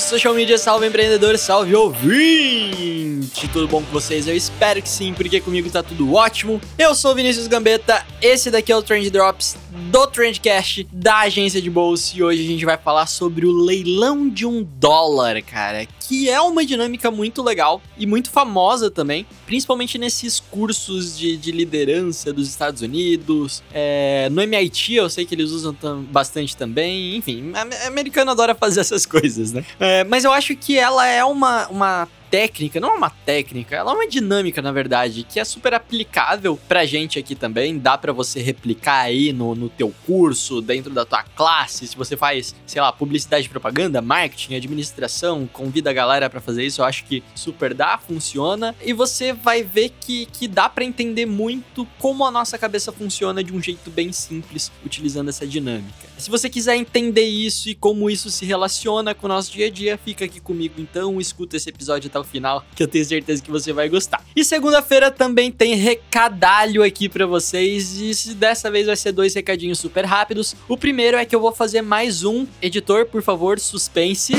Salve social media, salve empreendedor, salve ouvinte! Tudo bom com vocês? Eu espero que sim, porque comigo tá tudo ótimo. Eu sou Vinícius Gambetta, esse daqui é o Trend Drops do Trendcast da agência de bolsa e hoje a gente vai falar sobre o leilão de um dólar, cara, que é uma dinâmica muito legal e muito famosa também, principalmente nesses cursos de, de liderança dos Estados Unidos. É, no MIT eu sei que eles usam bastante também, enfim, americano adora fazer essas coisas, né? É, mas eu acho que ela é uma, uma técnica, não é uma técnica, ela é uma dinâmica, na verdade, que é super aplicável pra gente aqui também. Dá para você replicar aí no, no teu curso, dentro da tua classe. Se você faz, sei lá, publicidade, propaganda, marketing, administração, convida a galera para fazer isso, eu acho que super dá, funciona. E você vai ver que, que dá para entender muito como a nossa cabeça funciona de um jeito bem simples, utilizando essa dinâmica. Se você quiser entender isso e como isso se relaciona com o nosso dia a dia, fica aqui comigo então, escuta esse episódio até o final, que eu tenho certeza que você vai gostar. E segunda-feira também tem recadalho aqui para vocês, e dessa vez vai ser dois recadinhos super rápidos. O primeiro é que eu vou fazer mais um, editor, por favor, suspense.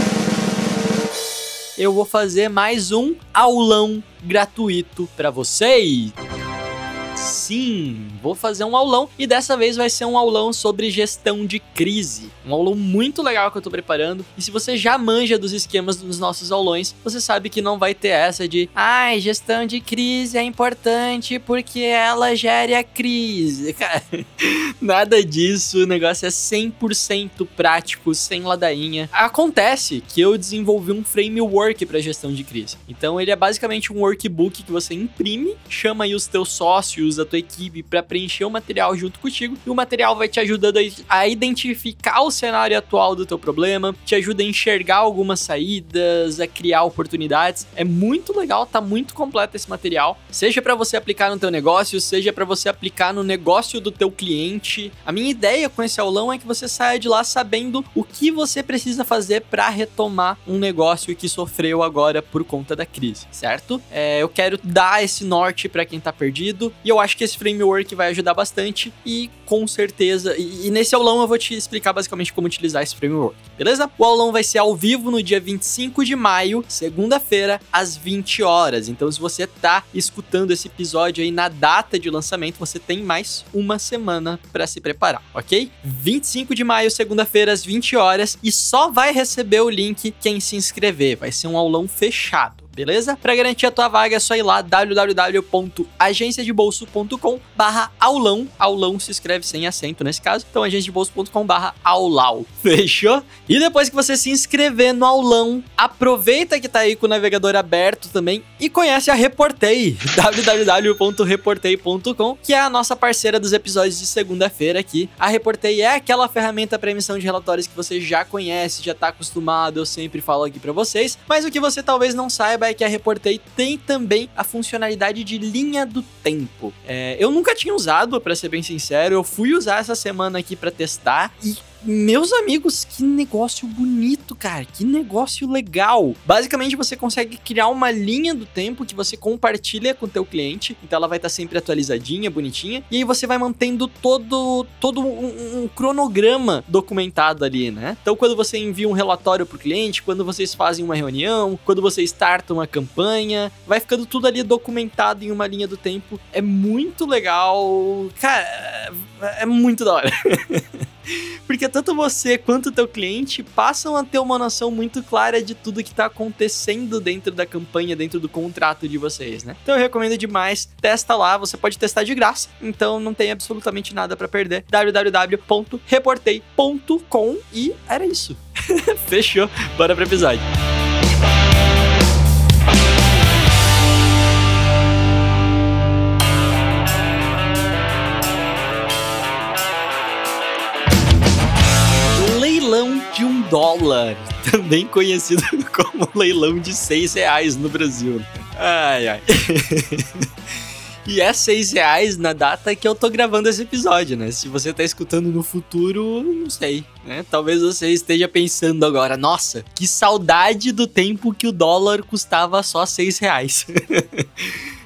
Eu vou fazer mais um aulão gratuito para vocês. Sim, vou fazer um aulão e dessa vez vai ser um aulão sobre gestão de crise. Um aulão muito legal que eu tô preparando. E se você já manja dos esquemas dos nossos aulões, você sabe que não vai ter essa de ai, ah, gestão de crise é importante porque ela gera a crise. Cara, nada disso, o negócio é 100% prático, sem ladainha. Acontece que eu desenvolvi um framework para gestão de crise. Então ele é basicamente um workbook que você imprime, chama aí os teus sócios a tua equipe para preencher o material junto contigo e o material vai te ajudando a identificar o cenário atual do teu problema, te ajuda a enxergar algumas saídas, a criar oportunidades. É muito legal, tá muito completo esse material, seja para você aplicar no teu negócio, seja para você aplicar no negócio do teu cliente. A minha ideia com esse aulão é que você saia de lá sabendo o que você precisa fazer para retomar um negócio que sofreu agora por conta da crise, certo? É, eu quero dar esse norte para quem tá perdido e eu acho que esse framework vai ajudar bastante e com certeza. E, e, nesse aulão eu vou te explicar basicamente como utilizar esse framework, beleza? O aulão vai ser ao vivo no dia 25 de maio, segunda-feira, às 20 horas. Então, se você tá escutando esse episódio aí na data de lançamento, você tem mais uma semana para se preparar, ok? 25 de maio, segunda-feira, às 20 horas, e só vai receber o link quem se inscrever. Vai ser um aulão fechado beleza? Para garantir a tua vaga é só ir lá www.agenciadebolso.com barra aulão. Aulão se escreve sem acento nesse caso. Então agenciadebolso.com barra aulau. Fechou? E depois que você se inscrever no aulão, aproveita que tá aí com o navegador aberto também e conhece a Reportei, www.reportei.com, que é a nossa parceira dos episódios de segunda-feira aqui. A Reportei é aquela ferramenta para emissão de relatórios que você já conhece, já tá acostumado, eu sempre falo aqui para vocês, mas o que você talvez não saiba é que a Reportei tem também a funcionalidade de linha do tempo. É, eu nunca tinha usado, para ser bem sincero, eu fui usar essa semana aqui para testar e meus amigos, que negócio bonito, cara. Que negócio legal. Basicamente, você consegue criar uma linha do tempo que você compartilha com o teu cliente. Então, ela vai estar tá sempre atualizadinha, bonitinha. E aí, você vai mantendo todo, todo um, um, cronograma documentado ali, né? Então, quando você envia um relatório pro cliente, quando vocês fazem uma reunião, quando você starta uma campanha, vai ficando tudo ali documentado em uma linha do tempo. É muito legal. Cara, é muito da hora. Porque tanto você quanto o teu cliente passam a ter uma noção muito clara de tudo que está acontecendo dentro da campanha, dentro do contrato de vocês, né? Então eu recomendo demais, testa lá, você pode testar de graça, então não tem absolutamente nada para perder. www.reportei.com e era isso. Fechou. Bora pro episódio. Dólar, também conhecido como leilão de seis reais no Brasil. Ai, ai. E é 6 reais na data que eu tô gravando esse episódio, né? Se você tá escutando no futuro, não sei, né? Talvez você esteja pensando agora, nossa, que saudade do tempo que o dólar custava só 6 reais.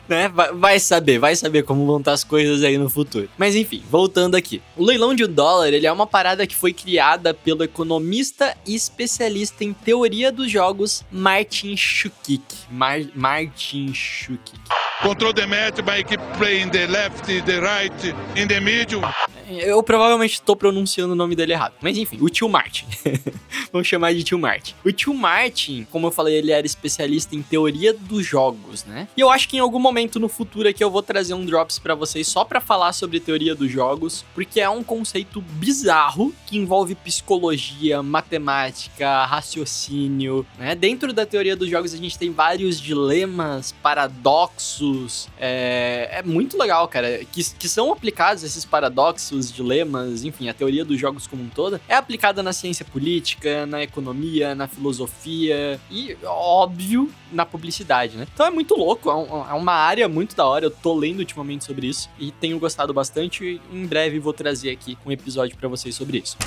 Né? Vai, saber, vai saber como vão estar as coisas aí no futuro. Mas enfim, voltando aqui. O leilão de um dólar, ele é uma parada que foi criada pelo economista e especialista em teoria dos jogos Martin Shukik. Mar Martin Shukik. Control the match by keep playing the left, the right, in the middle. Eu provavelmente estou pronunciando o nome dele errado. Mas enfim, o tio Martin. Vamos chamar de tio Martin. O tio Martin, como eu falei, ele era especialista em teoria dos jogos, né? E eu acho que em algum momento no futuro aqui eu vou trazer um drops para vocês só para falar sobre teoria dos jogos, porque é um conceito bizarro que envolve psicologia, matemática, raciocínio, né? Dentro da teoria dos jogos a gente tem vários dilemas, paradoxos. É, é muito legal, cara, que, que são aplicados esses paradoxos os dilemas, enfim, a teoria dos jogos como um todo, é aplicada na ciência política, na economia, na filosofia e, óbvio, na publicidade, né? Então é muito louco, é, é uma área muito da hora, eu tô lendo ultimamente sobre isso e tenho gostado bastante em breve vou trazer aqui um episódio para vocês sobre isso.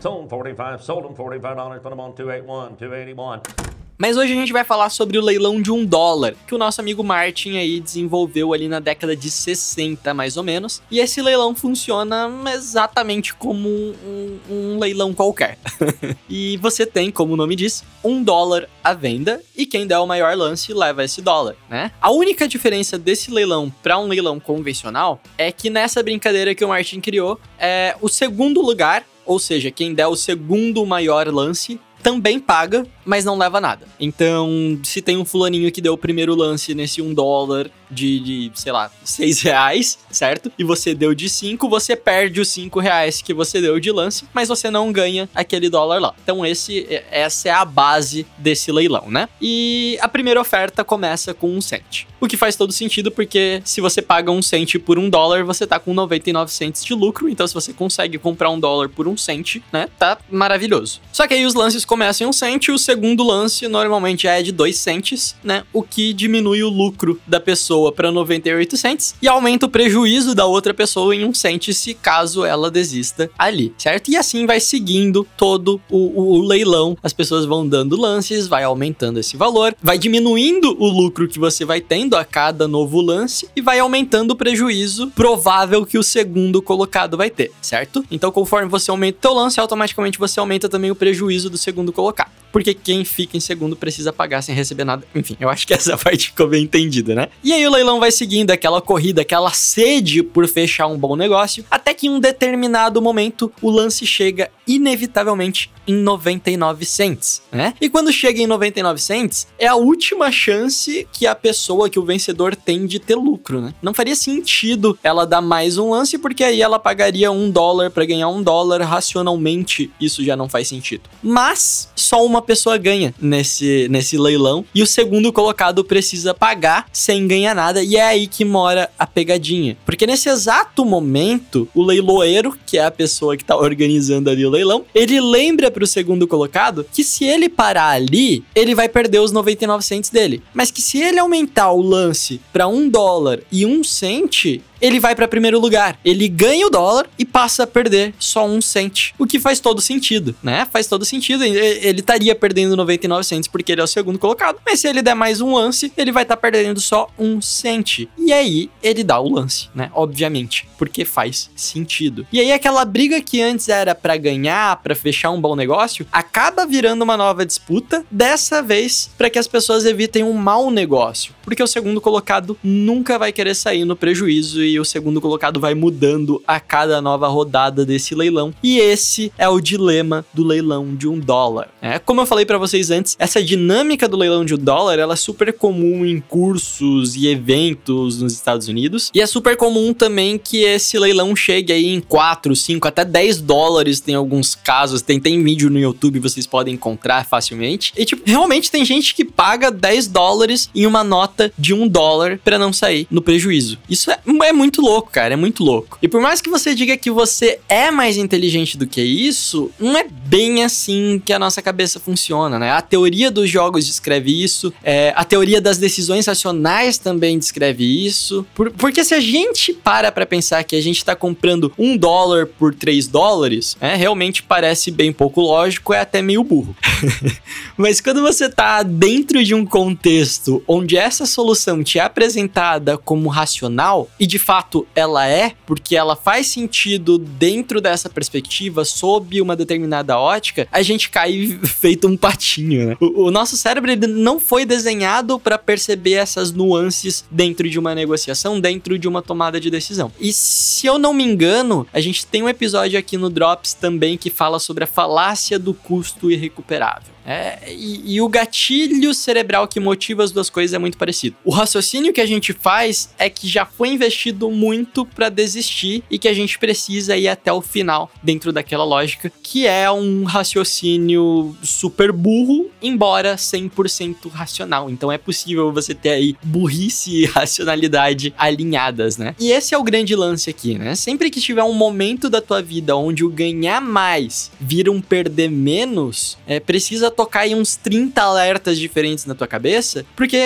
Sold 45, sold 45 dollars, put them on 281, 281. Mas hoje a gente vai falar sobre o leilão de um dólar, que o nosso amigo Martin aí desenvolveu ali na década de 60, mais ou menos. E esse leilão funciona exatamente como um, um leilão qualquer. e você tem, como o nome diz, um dólar à venda e quem der o maior lance leva esse dólar, né? A única diferença desse leilão para um leilão convencional é que nessa brincadeira que o Martin criou, é o segundo lugar ou seja, quem der o segundo maior lance também paga, mas não leva nada. Então, se tem um fulaninho que deu o primeiro lance nesse um dólar de, de, sei lá, 6 reais, certo? E você deu de 5, você perde os 5 reais que você deu de lance, mas você não ganha aquele dólar lá. Então, esse, essa é a base desse leilão, né? E a primeira oferta começa com um cent. O que faz todo sentido, porque se você paga um cent por um dólar, você tá com 99 cents de lucro. Então, se você consegue comprar um dólar por um cent, né? Tá maravilhoso. Só que aí os lances começam em um cent, o segundo lance normalmente é de 2 cents, né? O que diminui o lucro da pessoa pessoa para 98 cents e aumenta o prejuízo da outra pessoa em um cent se caso ela desista ali, certo? E assim vai seguindo todo o, o, o leilão. As pessoas vão dando lances, vai aumentando esse valor, vai diminuindo o lucro que você vai tendo a cada novo lance e vai aumentando o prejuízo provável que o segundo colocado vai ter, certo? Então, conforme você aumenta o lance, automaticamente você aumenta também o prejuízo do segundo colocado porque quem fica em segundo precisa pagar sem receber nada. Enfim, eu acho que essa parte ficou bem entendida, né? E aí o leilão vai seguindo aquela corrida, aquela sede por fechar um bom negócio, até que em um determinado momento o lance chega inevitavelmente em 99 cents, né? E quando chega em 99 cents, é a última chance que a pessoa, que o vencedor tem de ter lucro, né? Não faria sentido ela dar mais um lance, porque aí ela pagaria um dólar para ganhar um dólar, racionalmente isso já não faz sentido. Mas só uma pessoa ganha nesse, nesse leilão e o segundo colocado precisa pagar sem ganhar nada, e é aí que mora a pegadinha. Porque nesse exato momento, o leiloeiro, que é a pessoa que tá organizando ali o leilão, ele lembra pro segundo colocado que se ele parar ali, ele vai perder os 99 cents dele. Mas que se ele aumentar o lance para um dólar e um cent, ele vai para primeiro lugar. Ele ganha o dólar e passa a perder só um cent. O que faz todo sentido, né? Faz todo sentido. Ele estaria perdendo 99 cents porque ele é o segundo colocado. Mas se ele der mais um lance, ele vai estar tá perdendo só um cent. E aí ele dá o lance, né? Obviamente, porque faz sentido. E aí aquela briga que antes era para ganhar, para fechar um bom negócio, acaba virando uma nova disputa, dessa vez para que as pessoas evitem um mau negócio, porque o segundo colocado nunca vai querer sair no prejuízo e o segundo colocado vai mudando a cada nova rodada desse leilão. E esse é o dilema do leilão de um dólar. É, como eu falei para vocês antes, essa dinâmica do leilão de um dólar ela é super comum em cursos e eventos nos Estados Unidos. E é super comum também que esse leilão chegue aí em 4, 5, até 10 dólares. Tem alguns casos, tem, tem vídeo no YouTube, vocês podem encontrar facilmente. E, tipo, realmente tem gente que paga 10 dólares em uma nota de um dólar para não sair no prejuízo. Isso é, é muito louco, cara, é muito louco. E por mais que você diga que você é mais inteligente do que isso, não é bem assim que a nossa cabeça funciona, né? A teoria dos jogos descreve isso, é, a teoria das decisões racionais também descreve isso. Por, porque se a gente para pra pensar que a gente tá comprando um dólar por três dólares, é, realmente parece bem pouco lógico, é até meio burro. Mas quando você tá dentro de um contexto onde essa solução te é apresentada como racional, e de fato ela é, porque ela faz sentido dentro dessa perspectiva, sob uma determinada ótica, a gente cai feito um patinho, né? O, o nosso cérebro ele não foi desenhado para perceber essas nuances dentro de uma negociação, dentro de uma tomada de decisão. E se eu não me engano, a gente tem um episódio aqui no Drops também que fala sobre a falácia do custo irrecuperável. É, e, e, o gatilho cerebral que motiva as duas coisas é muito parecido. O raciocínio que a gente faz é que já foi investido muito para desistir e que a gente precisa ir até o final dentro daquela lógica, que é um raciocínio super burro, embora 100% racional. Então é possível você ter aí burrice e racionalidade alinhadas, né? E esse é o grande lance aqui, né? Sempre que tiver um momento da tua vida onde o ganhar mais vira um perder menos, é precisa tocar em uns 30 alertas diferentes na tua cabeça, porque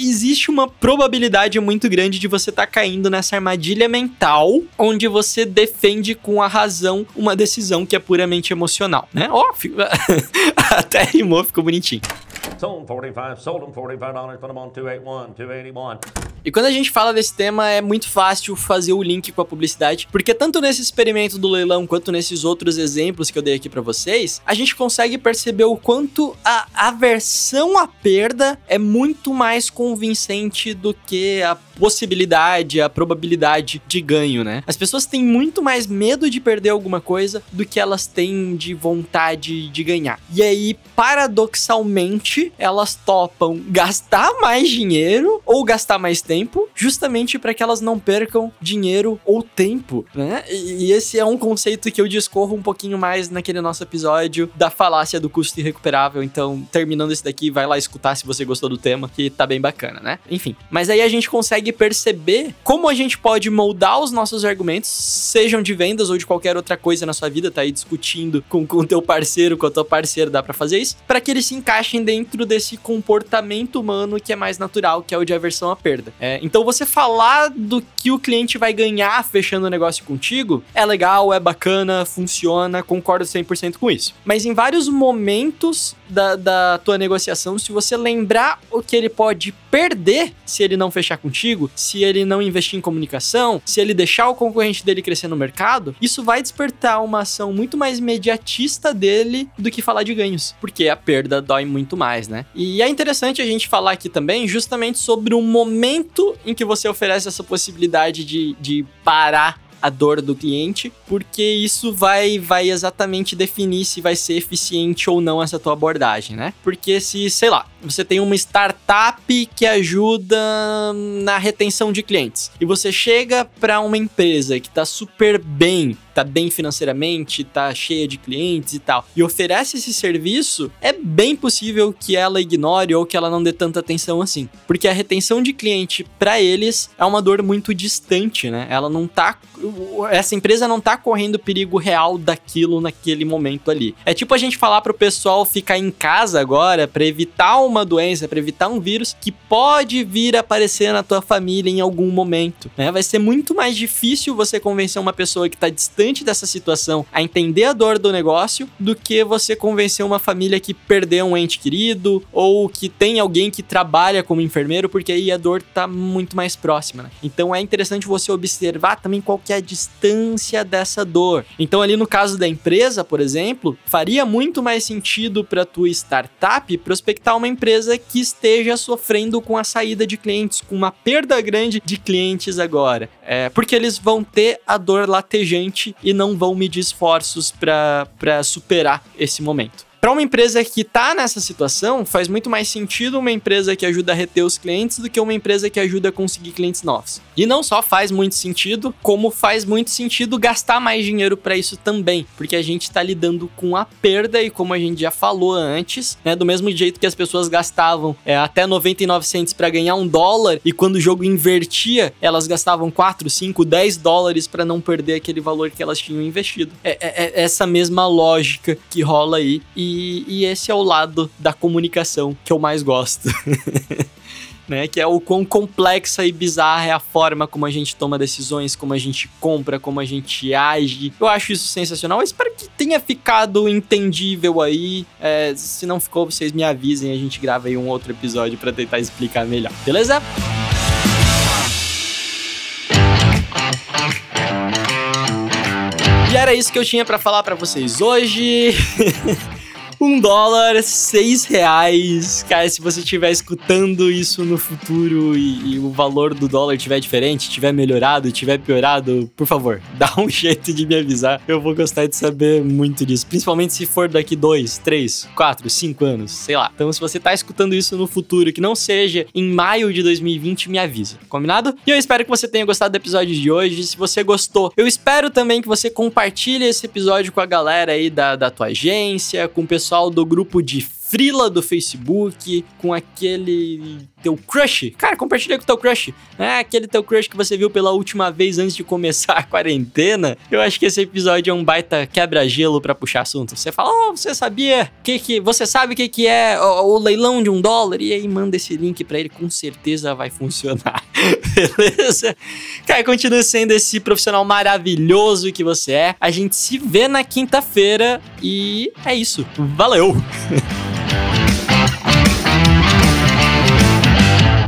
existe uma probabilidade muito grande de você estar tá caindo nessa armadilha mental onde você defende com a razão uma decisão que é puramente emocional, né? Ó, até rimou, ficou bonitinho. Sold 45, sold them 45 dollars, put them on 281, 281. E quando a gente fala desse tema, é muito fácil fazer o link com a publicidade, porque tanto nesse experimento do leilão quanto nesses outros exemplos que eu dei aqui para vocês, a gente consegue perceber o quanto a aversão à perda é muito mais convincente do que a possibilidade, a probabilidade de ganho, né? As pessoas têm muito mais medo de perder alguma coisa do que elas têm de vontade de ganhar. E aí, paradoxalmente, elas topam gastar mais dinheiro ou gastar mais tempo, justamente para que elas não percam dinheiro ou tempo, né? E esse é um conceito que eu discorro um pouquinho mais naquele nosso episódio da falácia do custo irrecuperável. Então, terminando esse daqui, vai lá escutar se você gostou do tema, que tá bem bacana, né? Enfim, mas aí a gente consegue consegue perceber como a gente pode moldar os nossos argumentos, sejam de vendas ou de qualquer outra coisa na sua vida, tá aí discutindo com o teu parceiro, com a tua parceira, dá para fazer isso, para que eles se encaixem dentro desse comportamento humano que é mais natural, que é o de aversão à perda. É, então você falar do que o cliente vai ganhar fechando o negócio contigo é legal, é bacana, funciona, concordo 100% com isso. Mas em vários momentos da, da tua negociação, se você lembrar o que ele pode perder se ele não fechar contigo, se ele não investir em comunicação, se ele deixar o concorrente dele crescer no mercado, isso vai despertar uma ação muito mais imediatista dele do que falar de ganhos, porque a perda dói muito mais, né? E é interessante a gente falar aqui também justamente sobre o momento em que você oferece essa possibilidade de, de parar a dor do cliente, porque isso vai, vai exatamente definir se vai ser eficiente ou não essa tua abordagem, né? Porque se, sei lá, você tem uma startup que ajuda na retenção de clientes e você chega para uma empresa que tá super bem tá bem financeiramente, tá cheia de clientes e tal, e oferece esse serviço, é bem possível que ela ignore ou que ela não dê tanta atenção assim. Porque a retenção de cliente para eles é uma dor muito distante, né? Ela não tá. Essa empresa não tá correndo perigo real daquilo naquele momento ali. É tipo a gente falar pro pessoal ficar em casa agora para evitar uma doença, para evitar um vírus que pode vir a aparecer na tua família em algum momento, né? Vai ser muito mais difícil você convencer uma pessoa que tá distante distante dessa situação a entender a dor do negócio do que você convencer uma família que perdeu um ente querido ou que tem alguém que trabalha como enfermeiro, porque aí a dor tá muito mais próxima, né? Então é interessante você observar também qual que é a distância dessa dor. Então ali no caso da empresa, por exemplo, faria muito mais sentido para tua startup prospectar uma empresa que esteja sofrendo com a saída de clientes, com uma perda grande de clientes agora. É, porque eles vão ter a dor latejante e não vão medir esforços para superar esse momento. Para uma empresa que tá nessa situação, faz muito mais sentido uma empresa que ajuda a reter os clientes do que uma empresa que ajuda a conseguir clientes novos. E não só faz muito sentido, como faz muito sentido gastar mais dinheiro para isso também, porque a gente tá lidando com a perda e como a gente já falou antes, né, do mesmo jeito que as pessoas gastavam é, até 99 cents para ganhar um dólar e quando o jogo invertia, elas gastavam 4, 5, 10 dólares para não perder aquele valor que elas tinham investido. É, é, é essa mesma lógica que rola aí e, e esse é o lado da comunicação que eu mais gosto. né? Que é o quão complexa e bizarra é a forma como a gente toma decisões, como a gente compra, como a gente age. Eu acho isso sensacional. Eu espero que tenha ficado entendível aí. É, se não ficou, vocês me avisem. A gente grava aí um outro episódio para tentar explicar melhor. Beleza? E era isso que eu tinha para falar para vocês hoje. Um dólar, seis reais. Cara, se você estiver escutando isso no futuro e, e, o valor do dólar estiver diferente, tiver melhorado, tiver piorado, por favor, dá um jeito de me avisar. Eu vou gostar de saber muito disso. Principalmente se for daqui dois, três, quatro, cinco anos, sei lá. Então, se você tá escutando isso no futuro, que não seja em maio de 2020, me avisa. Combinado? E eu espero que você tenha gostado do episódio de hoje. Se você gostou, eu espero também que você compartilhe esse episódio com a galera aí da, da tua agência, com pessoas do grupo de frila do Facebook, com aquele teu crush. Cara, compartilha com teu crush. É aquele teu crush que você viu pela última vez antes de começar a quarentena. Eu acho que esse episódio é um baita quebra-gelo para puxar assunto. Você fala, oh, você sabia que que... Você sabe o que que é o, o leilão de um dólar? E aí manda esse link para ele, com certeza vai funcionar. Beleza? Cara, continue sendo esse profissional maravilhoso que você é. A gente se vê na quinta-feira e é isso. Valeu!